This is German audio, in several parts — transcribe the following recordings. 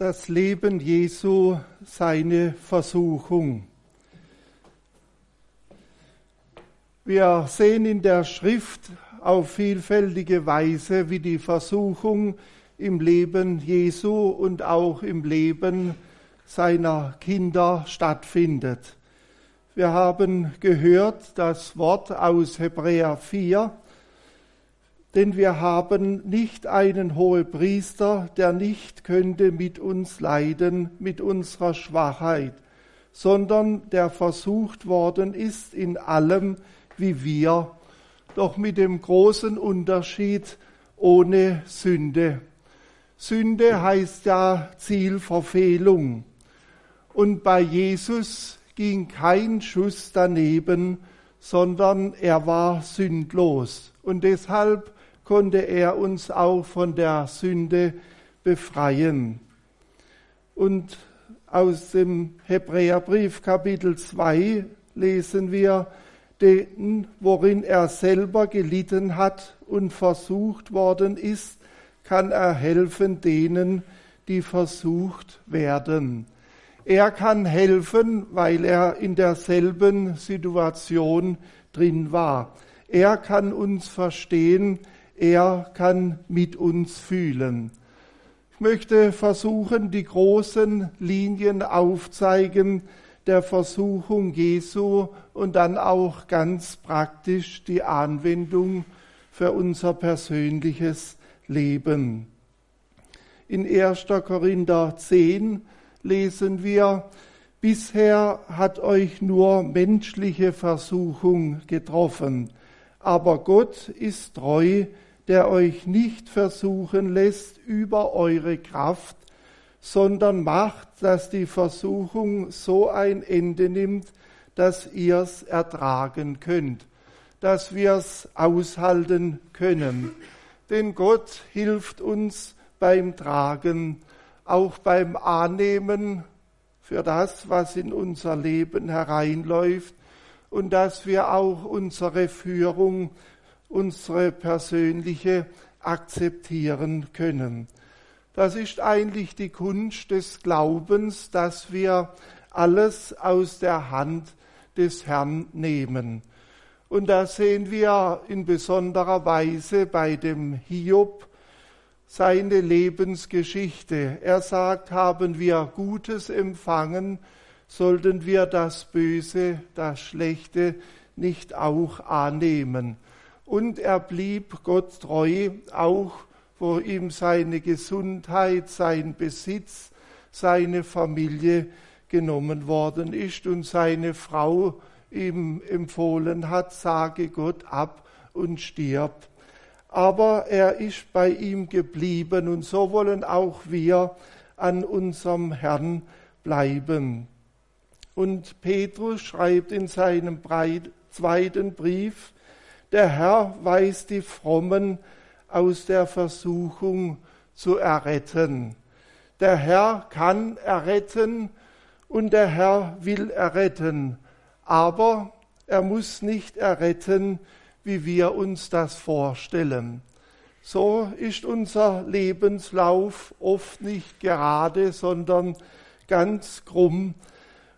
das Leben Jesu, seine Versuchung. Wir sehen in der Schrift auf vielfältige Weise, wie die Versuchung im Leben Jesu und auch im Leben seiner Kinder stattfindet. Wir haben gehört das Wort aus Hebräer 4, denn wir haben nicht einen Hohepriester, der nicht könnte mit uns leiden, mit unserer Schwachheit, sondern der versucht worden ist in allem wie wir, doch mit dem großen Unterschied ohne Sünde. Sünde heißt ja Zielverfehlung. Und bei Jesus ging kein Schuss daneben, sondern er war sündlos. Und deshalb konnte er uns auch von der Sünde befreien. Und aus dem Hebräerbrief Kapitel 2 lesen wir, den, worin er selber gelitten hat und versucht worden ist, kann er helfen denen, die versucht werden. Er kann helfen, weil er in derselben Situation drin war. Er kann uns verstehen, er kann mit uns fühlen. Ich möchte versuchen, die großen Linien aufzeigen der Versuchung Jesu und dann auch ganz praktisch die Anwendung für unser persönliches Leben. In 1. Korinther 10 lesen wir, bisher hat euch nur menschliche Versuchung getroffen, aber Gott ist treu, der euch nicht versuchen lässt über eure Kraft, sondern macht, dass die Versuchung so ein Ende nimmt, dass ihr es ertragen könnt, dass wir es aushalten können. Denn Gott hilft uns beim Tragen, auch beim Annehmen für das, was in unser Leben hereinläuft und dass wir auch unsere Führung unsere persönliche akzeptieren können. Das ist eigentlich die Kunst des Glaubens, dass wir alles aus der Hand des Herrn nehmen. Und da sehen wir in besonderer Weise bei dem Hiob seine Lebensgeschichte. Er sagt, haben wir Gutes empfangen, sollten wir das Böse, das Schlechte nicht auch annehmen und er blieb Gott treu, auch wo ihm seine Gesundheit, sein Besitz, seine Familie genommen worden ist und seine Frau ihm empfohlen hat, sage Gott ab und stirb. Aber er ist bei ihm geblieben und so wollen auch wir an unserem Herrn bleiben. Und Petrus schreibt in seinem zweiten Brief, der Herr weiß die Frommen aus der Versuchung zu erretten. Der Herr kann erretten und der Herr will erretten, aber er muss nicht erretten, wie wir uns das vorstellen. So ist unser Lebenslauf oft nicht gerade, sondern ganz krumm.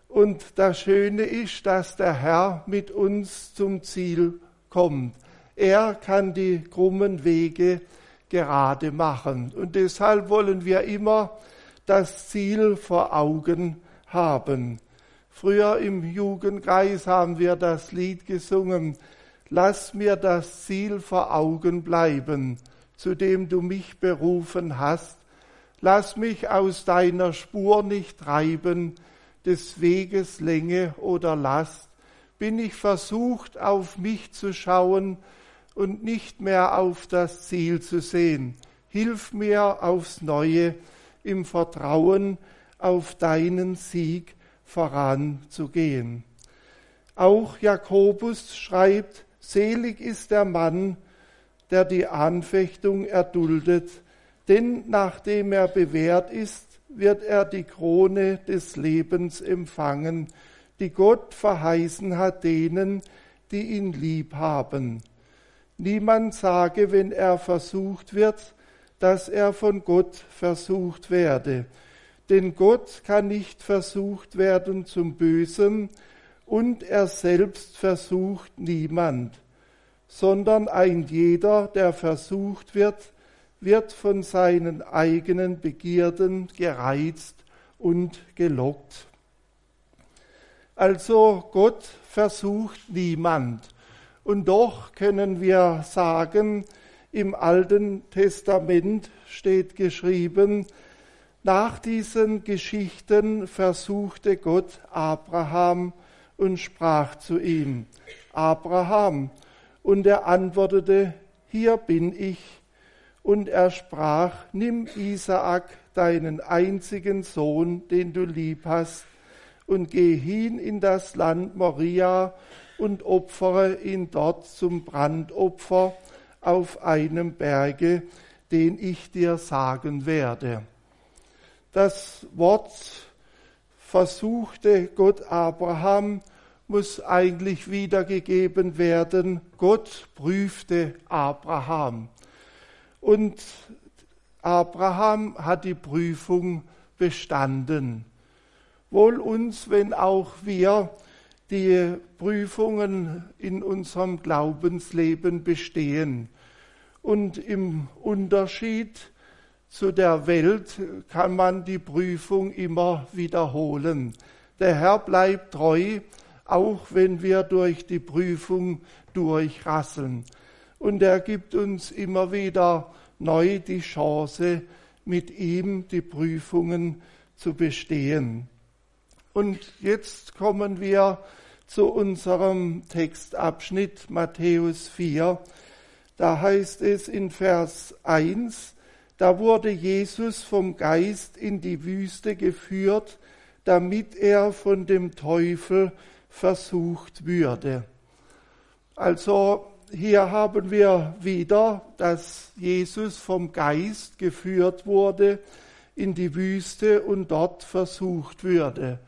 Und das Schöne ist, dass der Herr mit uns zum Ziel kommt. Er kann die krummen Wege gerade machen. Und deshalb wollen wir immer das Ziel vor Augen haben. Früher im Jugendkreis haben wir das Lied gesungen, Lass mir das Ziel vor Augen bleiben, zu dem du mich berufen hast. Lass mich aus deiner Spur nicht treiben, des Weges Länge oder Last bin ich versucht, auf mich zu schauen und nicht mehr auf das Ziel zu sehen. Hilf mir aufs Neue im Vertrauen auf deinen Sieg voranzugehen. Auch Jakobus schreibt, selig ist der Mann, der die Anfechtung erduldet, denn nachdem er bewährt ist, wird er die Krone des Lebens empfangen, die Gott verheißen hat denen, die ihn lieb haben. Niemand sage, wenn er versucht wird, dass er von Gott versucht werde. denn Gott kann nicht versucht werden zum Bösen und er selbst versucht niemand, sondern ein jeder, der versucht wird, wird von seinen eigenen Begierden gereizt und gelockt. Also Gott versucht niemand. Und doch können wir sagen, im Alten Testament steht geschrieben, nach diesen Geschichten versuchte Gott Abraham und sprach zu ihm, Abraham, und er antwortete, hier bin ich. Und er sprach, nimm Isaak, deinen einzigen Sohn, den du lieb hast, und geh hin in das Land Moria und opfere ihn dort zum Brandopfer auf einem Berge, den ich dir sagen werde. Das Wort versuchte Gott Abraham muss eigentlich wiedergegeben werden. Gott prüfte Abraham. Und Abraham hat die Prüfung bestanden. Wohl uns, wenn auch wir die Prüfungen in unserem Glaubensleben bestehen. Und im Unterschied zu der Welt kann man die Prüfung immer wiederholen. Der Herr bleibt treu, auch wenn wir durch die Prüfung durchrasseln. Und er gibt uns immer wieder neu die Chance, mit ihm die Prüfungen zu bestehen. Und jetzt kommen wir zu unserem Textabschnitt Matthäus 4. Da heißt es in Vers 1, da wurde Jesus vom Geist in die Wüste geführt, damit er von dem Teufel versucht würde. Also hier haben wir wieder, dass Jesus vom Geist geführt wurde in die Wüste und dort versucht würde.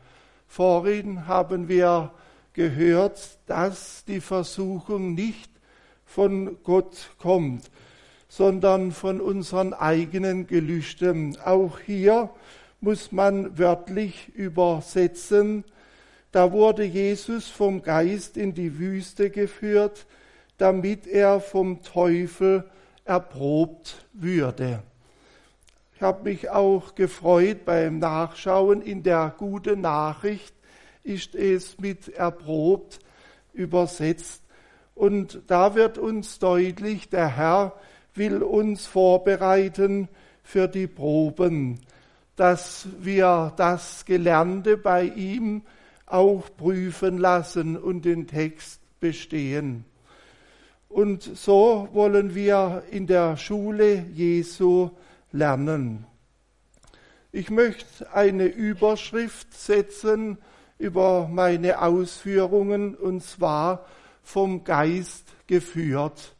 Vorhin haben wir gehört, dass die Versuchung nicht von Gott kommt, sondern von unseren eigenen Gelüsten. Auch hier muss man wörtlich übersetzen, da wurde Jesus vom Geist in die Wüste geführt, damit er vom Teufel erprobt würde. Ich habe mich auch gefreut beim Nachschauen. In der guten Nachricht ist es mit erprobt übersetzt. Und da wird uns deutlich, der Herr will uns vorbereiten für die Proben, dass wir das Gelernte bei ihm auch prüfen lassen und den Text bestehen. Und so wollen wir in der Schule Jesu lernen. Ich möchte eine Überschrift setzen über meine Ausführungen und zwar vom Geist geführt.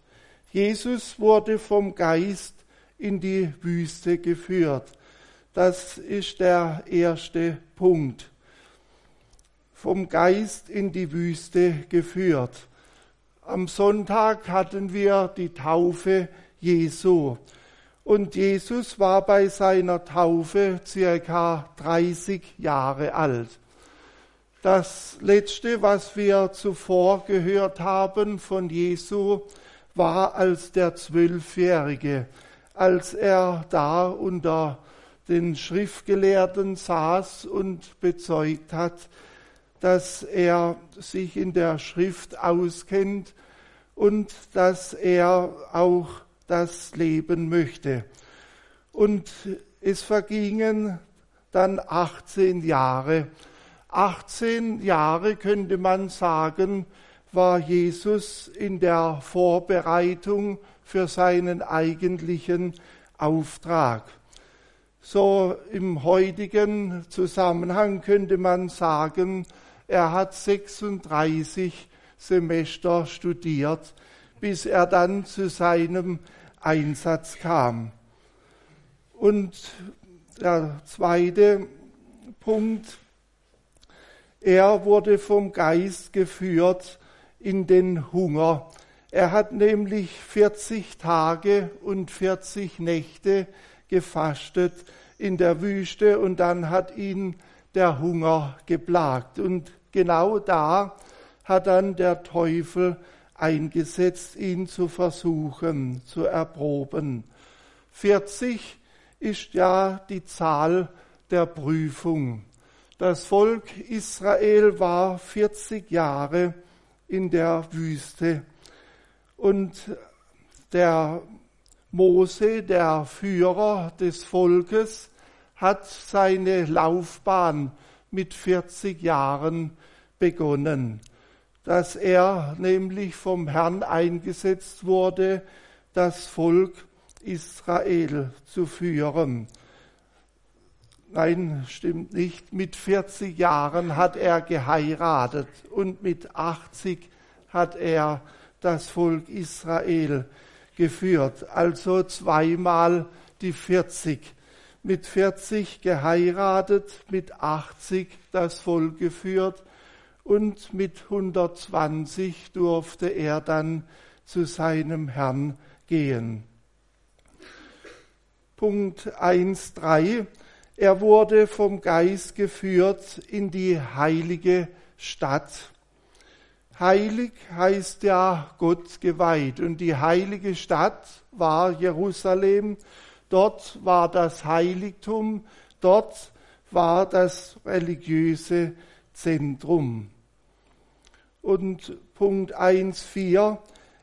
Jesus wurde vom Geist in die Wüste geführt. Das ist der erste Punkt. Vom Geist in die Wüste geführt. Am Sonntag hatten wir die Taufe Jesu. Und Jesus war bei seiner Taufe circa 30 Jahre alt. Das letzte, was wir zuvor gehört haben von Jesu, war als der Zwölfjährige, als er da unter den Schriftgelehrten saß und bezeugt hat, dass er sich in der Schrift auskennt und dass er auch das leben möchte. Und es vergingen dann 18 Jahre. 18 Jahre könnte man sagen, war Jesus in der Vorbereitung für seinen eigentlichen Auftrag. So im heutigen Zusammenhang könnte man sagen, er hat 36 Semester studiert, bis er dann zu seinem Einsatz kam. Und der zweite Punkt, er wurde vom Geist geführt in den Hunger. Er hat nämlich 40 Tage und 40 Nächte gefastet in der Wüste und dann hat ihn der Hunger geplagt. Und genau da hat dann der Teufel eingesetzt, ihn zu versuchen, zu erproben. 40 ist ja die Zahl der Prüfung. Das Volk Israel war 40 Jahre in der Wüste und der Mose, der Führer des Volkes, hat seine Laufbahn mit 40 Jahren begonnen, dass er nämlich vom Herrn eingesetzt wurde, das Volk Israel zu führen. Nein, stimmt nicht. Mit 40 Jahren hat er geheiratet und mit 80 hat er das Volk Israel geführt. Also zweimal die 40. Mit 40 geheiratet, mit 80 das Volk geführt und mit 120 durfte er dann zu seinem Herrn gehen. Punkt 1.3 er wurde vom Geist geführt in die heilige Stadt. Heilig heißt ja Gott geweiht und die heilige Stadt war Jerusalem. Dort war das Heiligtum, dort war das religiöse Zentrum. Und Punkt 1.4,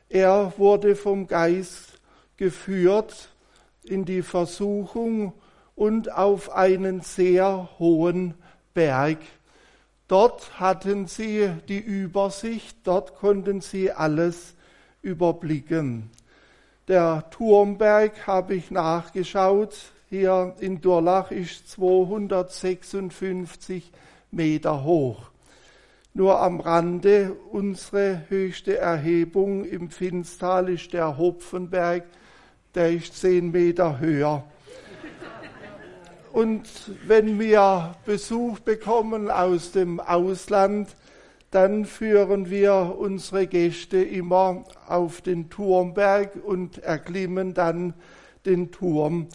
er wurde vom Geist geführt in die Versuchung und auf einen sehr hohen Berg. Dort hatten sie die Übersicht, dort konnten sie alles überblicken. Der Turmberg habe ich nachgeschaut. Hier in Durlach ist 256 Meter hoch. Nur am Rande unsere höchste Erhebung im Finstal ist der Hopfenberg, der ist zehn Meter höher. Und wenn wir Besuch bekommen aus dem Ausland, dann führen wir unsere Gäste immer auf den Turmberg und erklimmen dann den Turm.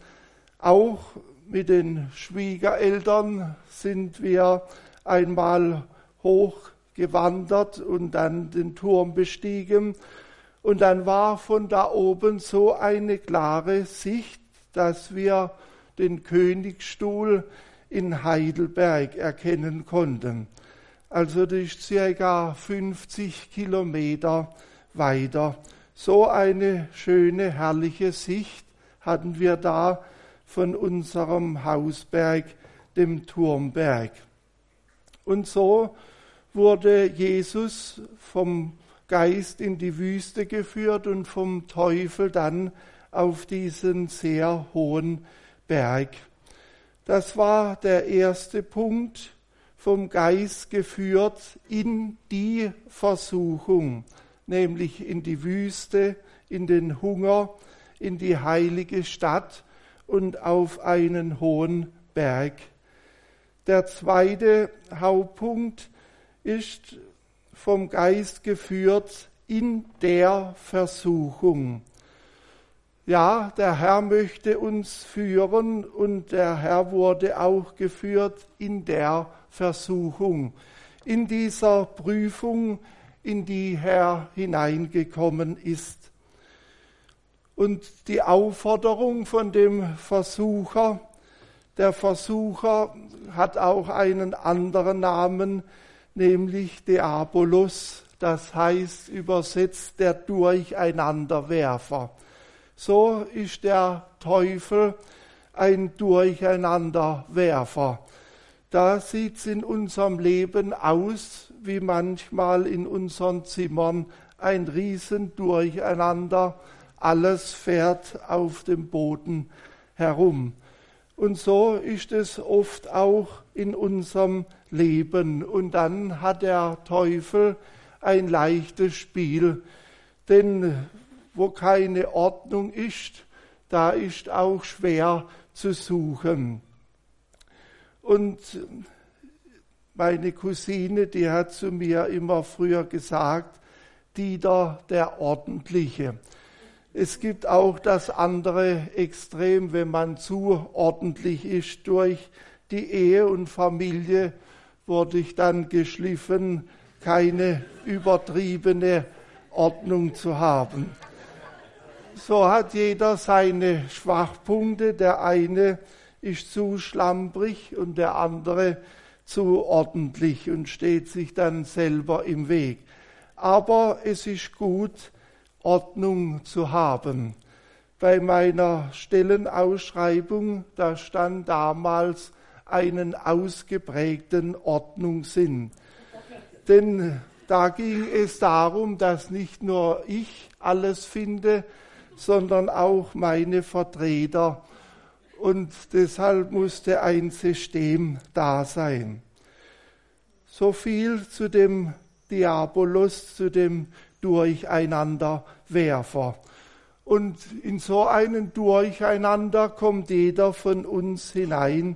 Auch mit den Schwiegereltern sind wir einmal hochgewandert und dann den Turm bestiegen. Und dann war von da oben so eine klare Sicht, dass wir den Königsstuhl in Heidelberg erkennen konnten. Also das ist circa 50 Kilometer weiter. So eine schöne, herrliche Sicht hatten wir da von unserem Hausberg, dem Turmberg. Und so wurde Jesus vom Geist in die Wüste geführt und vom Teufel dann auf diesen sehr hohen Berg. Das war der erste Punkt, vom Geist geführt in die Versuchung, nämlich in die Wüste, in den Hunger, in die heilige Stadt und auf einen hohen Berg. Der zweite Hauptpunkt ist vom Geist geführt in der Versuchung. Ja, der Herr möchte uns führen und der Herr wurde auch geführt in der Versuchung, in dieser Prüfung, in die er hineingekommen ist. Und die Aufforderung von dem Versucher, der Versucher hat auch einen anderen Namen, nämlich Diabolos, das heißt übersetzt der Durcheinanderwerfer so ist der Teufel ein Durcheinanderwerfer. Da sieht es in unserem Leben aus, wie manchmal in unseren Zimmern ein Riesendurcheinander. Alles fährt auf dem Boden herum. Und so ist es oft auch in unserem Leben. Und dann hat der Teufel ein leichtes Spiel. Denn wo keine Ordnung ist, da ist auch schwer zu suchen. Und meine Cousine, die hat zu mir immer früher gesagt, Dieter der Ordentliche. Es gibt auch das andere Extrem, wenn man zu ordentlich ist. Durch die Ehe und Familie wurde ich dann geschliffen, keine übertriebene Ordnung zu haben. So hat jeder seine Schwachpunkte. Der eine ist zu schlamprig und der andere zu ordentlich und steht sich dann selber im Weg. Aber es ist gut, Ordnung zu haben. Bei meiner Stellenausschreibung, da stand damals einen ausgeprägten Ordnungssinn. Denn da ging es darum, dass nicht nur ich alles finde, sondern auch meine Vertreter und deshalb musste ein System da sein. So viel zu dem Diabolos, zu dem Durcheinanderwerfer. Und in so einen Durcheinander kommt jeder von uns hinein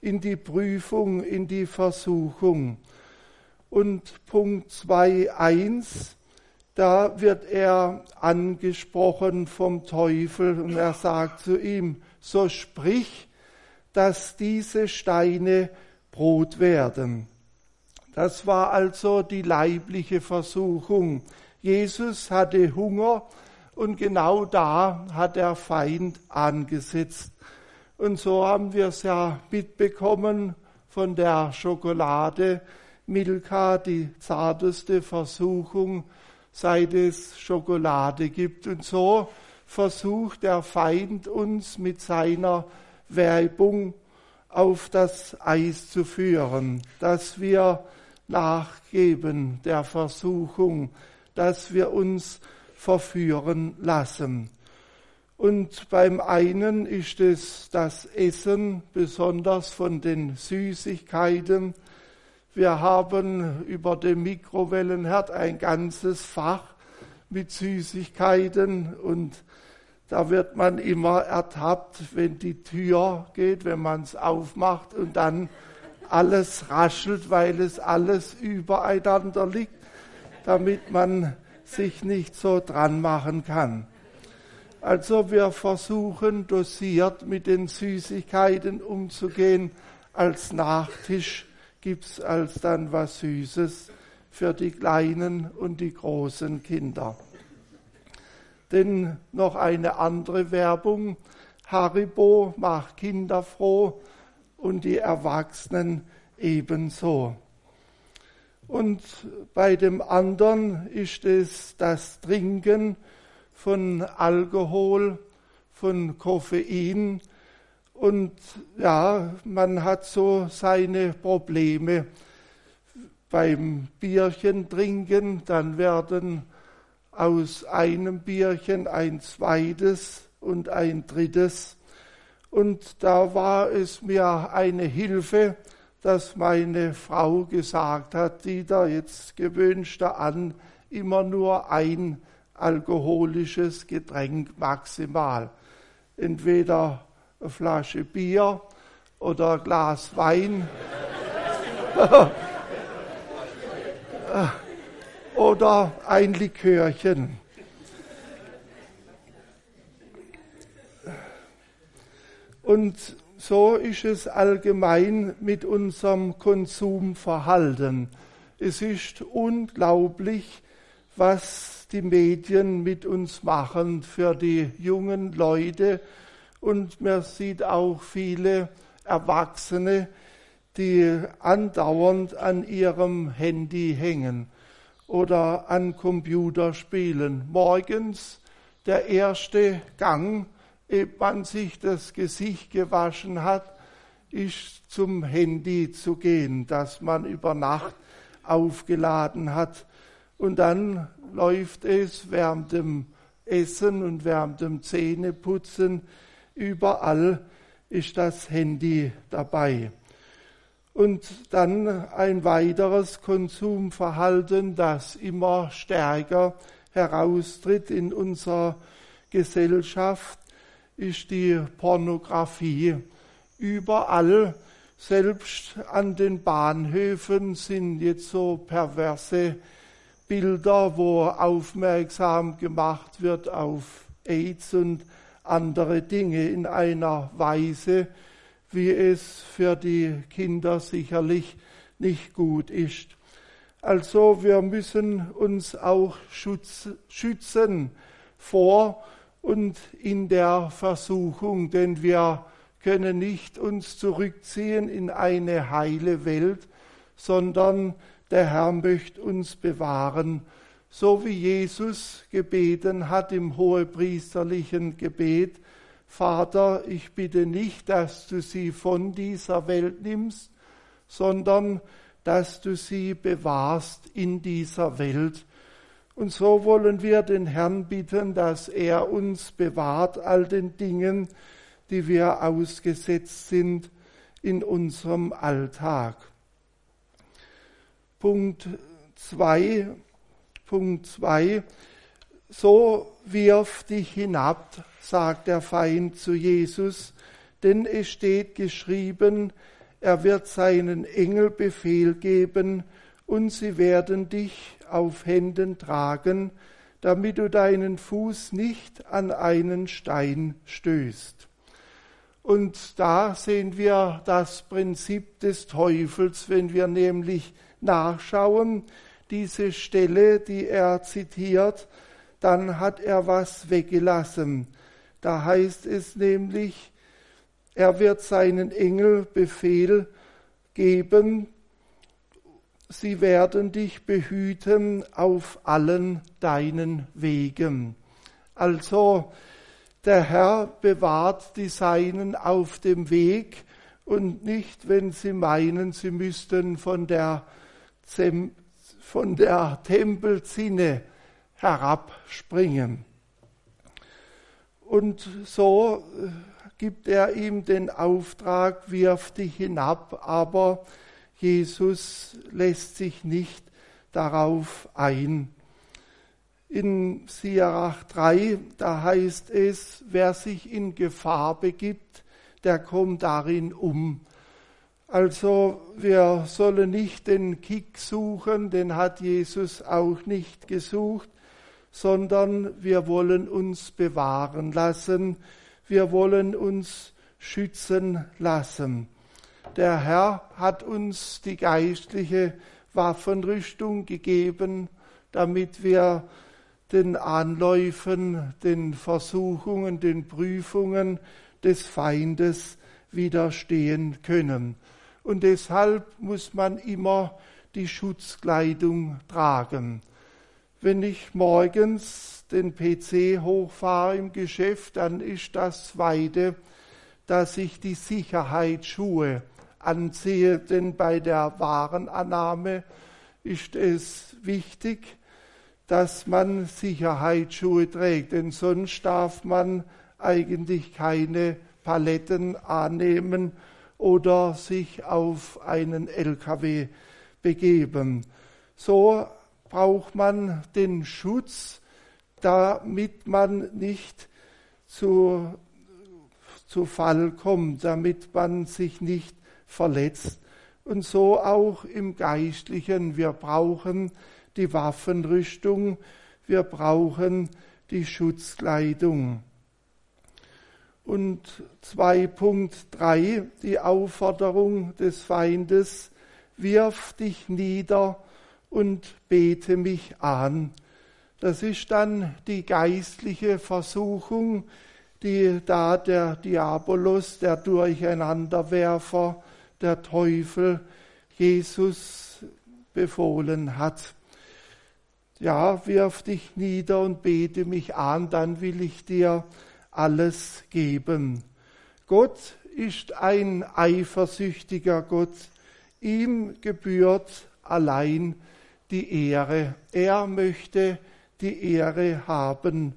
in die Prüfung, in die Versuchung. Und Punkt 2.1, da wird er angesprochen vom Teufel und er sagt zu ihm, so sprich, dass diese Steine Brot werden. Das war also die leibliche Versuchung. Jesus hatte Hunger und genau da hat der Feind angesetzt. Und so haben wir es ja mitbekommen von der Schokolade Milka, die zarteste Versuchung, seit es Schokolade gibt. Und so versucht der Feind uns mit seiner Werbung auf das Eis zu führen, dass wir nachgeben der Versuchung, dass wir uns verführen lassen. Und beim einen ist es das Essen, besonders von den Süßigkeiten. Wir haben über den Mikrowellenherd ein ganzes Fach mit Süßigkeiten und da wird man immer ertappt, wenn die Tür geht, wenn man es aufmacht und dann alles raschelt, weil es alles übereinander liegt, damit man sich nicht so dran machen kann. Also wir versuchen dosiert mit den Süßigkeiten umzugehen. Als Nachtisch gibt's als dann was Süßes für die kleinen und die großen Kinder. Denn noch eine andere Werbung. Haribo macht Kinder froh und die Erwachsenen ebenso. Und bei dem anderen ist es das Trinken von Alkohol, von Koffein. Und ja, man hat so seine Probleme beim Bierchen trinken, dann werden aus einem Bierchen ein zweites und ein drittes. Und da war es mir eine Hilfe, dass meine Frau gesagt hat, Dieter, jetzt du an, immer nur ein alkoholisches Getränk maximal. Entweder eine Flasche Bier oder ein Glas Wein. oder ein Likörchen. Und so ist es allgemein mit unserem Konsumverhalten. Es ist unglaublich, was die Medien mit uns machen für die jungen Leute. Und man sieht auch viele Erwachsene, die andauernd an ihrem Handy hängen oder an Computerspielen. Morgens der erste Gang, man sich das Gesicht gewaschen hat, ist zum Handy zu gehen, das man über Nacht aufgeladen hat. Und dann läuft es während dem Essen und während dem Zähneputzen überall ist das Handy dabei. Und dann ein weiteres Konsumverhalten, das immer stärker heraustritt in unserer Gesellschaft, ist die Pornografie. Überall, selbst an den Bahnhöfen, sind jetzt so perverse Bilder, wo aufmerksam gemacht wird auf AIDS und andere Dinge in einer Weise, wie es für die Kinder sicherlich nicht gut ist. Also wir müssen uns auch schützen vor und in der Versuchung, denn wir können nicht uns zurückziehen in eine heile Welt, sondern der Herr möchte uns bewahren, so wie Jesus gebeten hat im hohepriesterlichen Gebet, Vater, ich bitte nicht, dass du sie von dieser Welt nimmst, sondern dass du sie bewahrst in dieser Welt. Und so wollen wir den Herrn bitten, dass er uns bewahrt all den Dingen, die wir ausgesetzt sind in unserem Alltag. Punkt 2. Punkt 2. So wirf dich hinab, sagt der Feind zu Jesus, denn es steht geschrieben, er wird seinen Engel Befehl geben, und sie werden dich auf Händen tragen, damit du deinen Fuß nicht an einen Stein stößt. Und da sehen wir das Prinzip des Teufels, wenn wir nämlich nachschauen, diese Stelle, die er zitiert, dann hat er was weggelassen. Da heißt es nämlich, er wird seinen Engel Befehl geben, sie werden dich behüten auf allen deinen Wegen. Also der Herr bewahrt die Seinen auf dem Weg und nicht, wenn sie meinen, sie müssten von der, von der Tempelzinne herabspringen. Und so äh, gibt er ihm den Auftrag, wirf dich hinab, aber Jesus lässt sich nicht darauf ein. In Sirach 3, da heißt es, wer sich in Gefahr begibt, der kommt darin um. Also wir sollen nicht den Kick suchen, den hat Jesus auch nicht gesucht, sondern wir wollen uns bewahren lassen, wir wollen uns schützen lassen. Der Herr hat uns die geistliche Waffenrüstung gegeben, damit wir den Anläufen, den Versuchungen, den Prüfungen des Feindes widerstehen können. Und deshalb muss man immer die Schutzkleidung tragen. Wenn ich morgens den PC hochfahre im Geschäft, dann ist das Zweite, dass ich die Sicherheitsschuhe anziehe, denn bei der Warenannahme ist es wichtig, dass man Sicherheitsschuhe trägt, denn sonst darf man eigentlich keine Paletten annehmen oder sich auf einen LKW begeben. So braucht man den Schutz, damit man nicht zu, zu Fall kommt, damit man sich nicht verletzt. Und so auch im Geistlichen. Wir brauchen die Waffenrüstung, wir brauchen die Schutzkleidung. Und 2.3, die Aufforderung des Feindes, wirf dich nieder und bete mich an. Das ist dann die geistliche Versuchung, die da der Diabolos, der Durcheinanderwerfer, der Teufel Jesus befohlen hat ja, wirf dich nieder und bete mich an, dann will ich dir alles geben. Gott ist ein eifersüchtiger Gott. Ihm gebührt allein die Ehre. Er möchte die Ehre haben,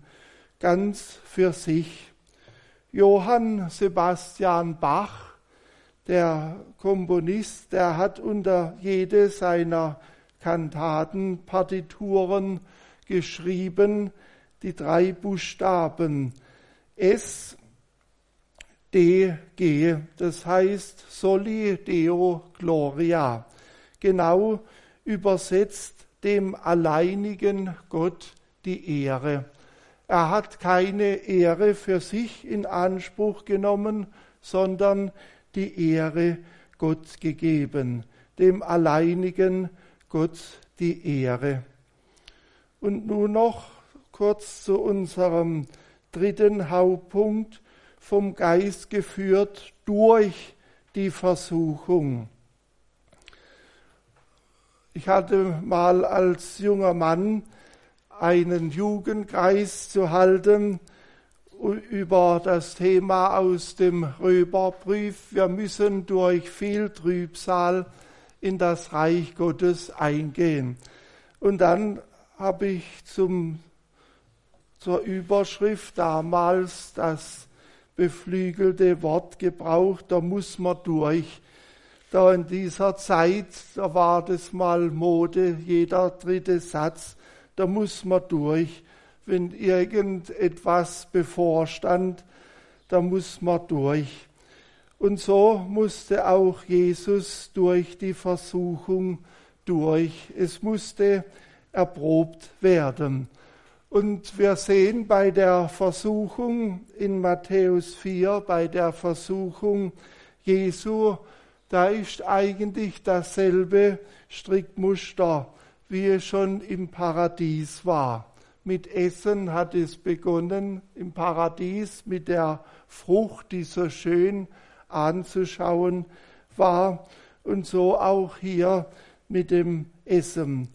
ganz für sich. Johann Sebastian Bach, der Komponist, der hat unter jede seiner Kantaten, Partituren geschrieben, die drei Buchstaben S, D, G, das heißt Soli Deo Gloria, genau übersetzt dem alleinigen Gott die Ehre. Er hat keine Ehre für sich in Anspruch genommen, sondern die Ehre Gott gegeben, dem alleinigen Gott die Ehre. Und nun noch kurz zu unserem dritten Hauptpunkt, vom Geist geführt durch die Versuchung. Ich hatte mal als junger Mann einen Jugendkreis zu halten über das Thema aus dem Römerbrief. Wir müssen durch viel Trübsal in das Reich Gottes eingehen. Und dann habe ich zum, zur Überschrift damals das beflügelte Wort gebraucht, da muss man durch. Da in dieser Zeit, da war das mal Mode, jeder dritte Satz, da muss man durch. Wenn irgendetwas bevorstand, da muss man durch. Und so musste auch Jesus durch die Versuchung durch. Es musste erprobt werden. Und wir sehen bei der Versuchung in Matthäus 4, bei der Versuchung Jesu, da ist eigentlich dasselbe Strickmuster, wie es schon im Paradies war. Mit Essen hat es begonnen im Paradies, mit der Frucht, die so schön anzuschauen war und so auch hier mit dem Essen.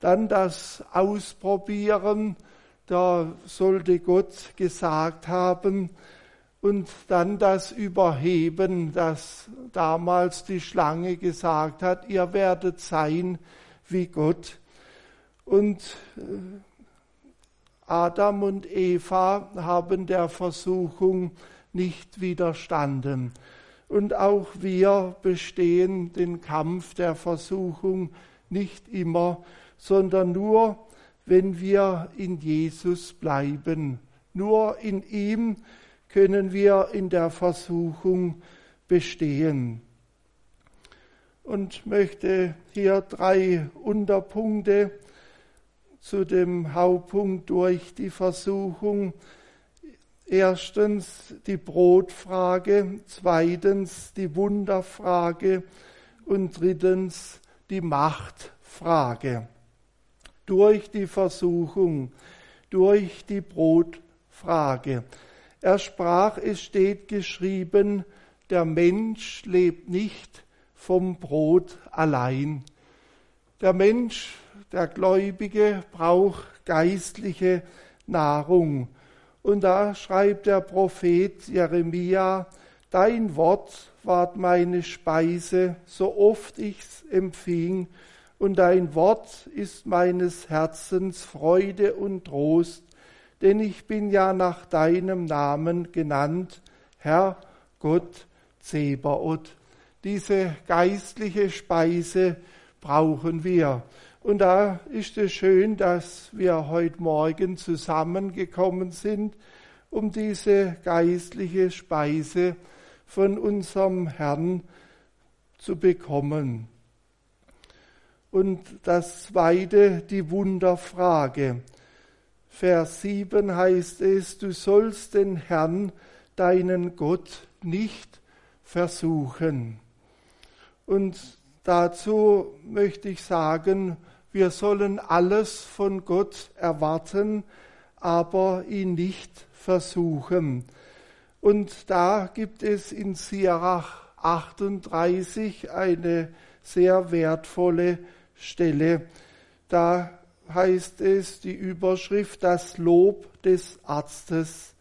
Dann das Ausprobieren, da sollte Gott gesagt haben, und dann das Überheben, das damals die Schlange gesagt hat, ihr werdet sein wie Gott. Und äh, Adam und Eva haben der Versuchung nicht widerstanden. Und auch wir bestehen den Kampf der Versuchung nicht immer, sondern nur, wenn wir in Jesus bleiben. Nur in ihm können wir in der Versuchung bestehen. Und möchte hier drei Unterpunkte zu dem Hauptpunkt durch die Versuchung Erstens die Brotfrage, zweitens die Wunderfrage und drittens die Machtfrage. Durch die Versuchung, durch die Brotfrage. Er sprach, es steht geschrieben, der Mensch lebt nicht vom Brot allein. Der Mensch, der Gläubige, braucht geistliche Nahrung. Und da schreibt der Prophet Jeremia, Dein Wort ward meine Speise, so oft ich's empfing, und dein Wort ist meines Herzens Freude und Trost, denn ich bin ja nach deinem Namen genannt, Herr Gott Zebaoth. Diese geistliche Speise brauchen wir. Und da ist es schön, dass wir heute Morgen zusammengekommen sind, um diese geistliche Speise von unserem Herrn zu bekommen. Und das zweite, die Wunderfrage. Vers 7 heißt es, du sollst den Herrn, deinen Gott, nicht versuchen. Und dazu möchte ich sagen, wir sollen alles von Gott erwarten, aber ihn nicht versuchen. Und da gibt es in Sirach 38 eine sehr wertvolle Stelle. Da heißt es die Überschrift Das Lob des Arztes.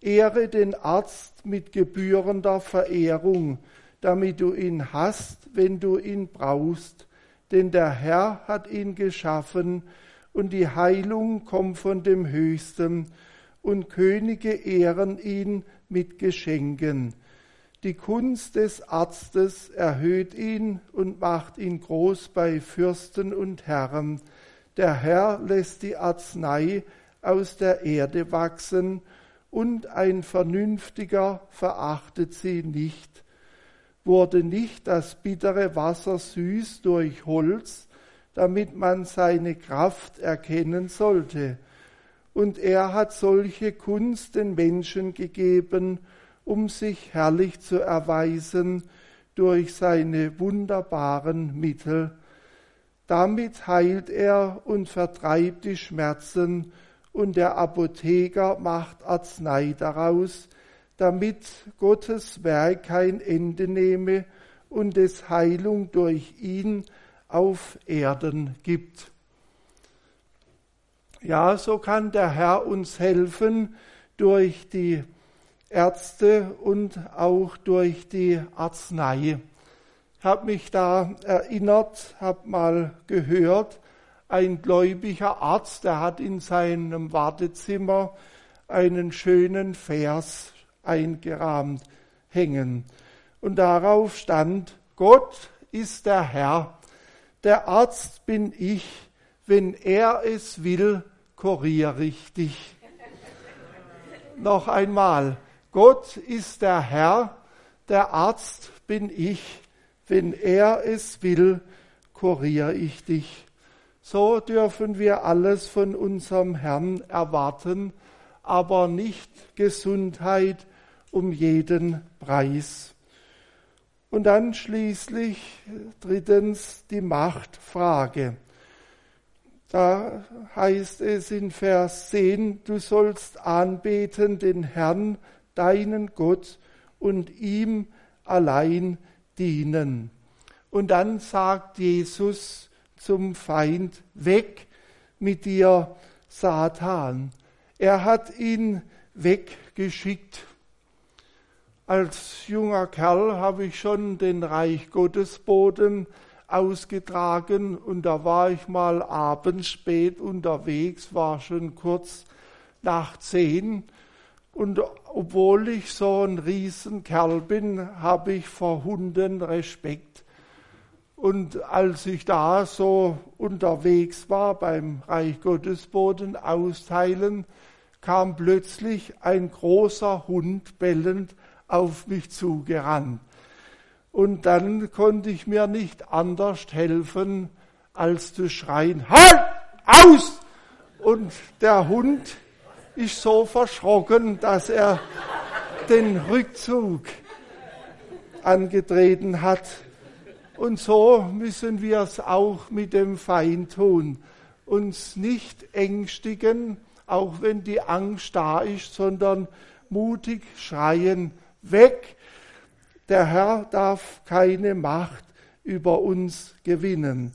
Ehre den Arzt mit gebührender Verehrung, damit du ihn hast, wenn du ihn brauchst denn der Herr hat ihn geschaffen und die Heilung kommt von dem Höchsten und Könige ehren ihn mit Geschenken. Die Kunst des Arztes erhöht ihn und macht ihn groß bei Fürsten und Herren. Der Herr lässt die Arznei aus der Erde wachsen und ein Vernünftiger verachtet sie nicht wurde nicht das bittere Wasser süß durch Holz, damit man seine Kraft erkennen sollte. und er hat solche Kunst den Menschen gegeben, um sich herrlich zu erweisen durch seine wunderbaren Mittel. Damit heilt er und vertreibt die Schmerzen, und der Apotheker macht Arznei daraus, damit Gottes Werk kein Ende nehme und es Heilung durch ihn auf Erden gibt. Ja, so kann der Herr uns helfen durch die Ärzte und auch durch die Arznei. Ich habe mich da erinnert, habe mal gehört, ein gläubiger Arzt, der hat in seinem Wartezimmer einen schönen Vers eingerahmt hängen. Und darauf stand, Gott ist der Herr, der Arzt bin ich, wenn er es will, kuriere ich dich. Noch einmal, Gott ist der Herr, der Arzt bin ich, wenn er es will, kuriere ich dich. So dürfen wir alles von unserem Herrn erwarten, aber nicht Gesundheit um jeden Preis. Und dann schließlich drittens die Machtfrage. Da heißt es in Vers 10, du sollst anbeten den Herrn, deinen Gott, und ihm allein dienen. Und dann sagt Jesus zum Feind, weg mit dir, Satan. Er hat ihn weggeschickt. Als junger Kerl habe ich schon den Reich Gottesboden ausgetragen und da war ich mal abends spät unterwegs, war schon kurz nach zehn und obwohl ich so ein Riesenkerl bin, habe ich vor Hunden Respekt. Und als ich da so unterwegs war beim Reich Gottesboden austeilen, kam plötzlich ein großer Hund bellend auf mich zugerannt. Und dann konnte ich mir nicht anders helfen, als zu schreien, halt, aus! Und der Hund ist so verschrocken, dass er den Rückzug angetreten hat. Und so müssen wir es auch mit dem Feind tun. Uns nicht ängstigen, auch wenn die Angst da ist, sondern mutig schreien, weg, der Herr darf keine Macht über uns gewinnen.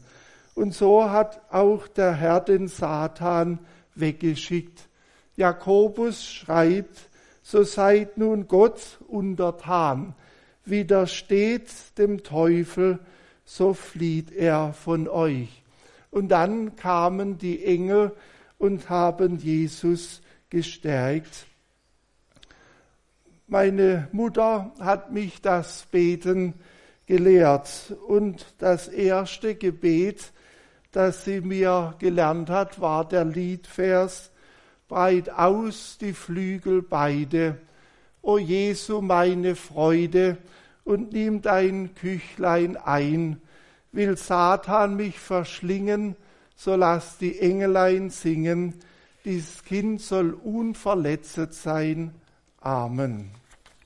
Und so hat auch der Herr den Satan weggeschickt. Jakobus schreibt, so seid nun Gott untertan, widersteht dem Teufel, so flieht er von euch. Und dann kamen die Engel und haben Jesus gestärkt. Meine Mutter hat mich das Beten gelehrt und das erste Gebet, das sie mir gelernt hat, war der Liedvers Breit aus die Flügel beide, o Jesu meine Freude, und nimm dein Küchlein ein. Will Satan mich verschlingen, so lass die Engelein singen, dies Kind soll unverletzet sein. Amen.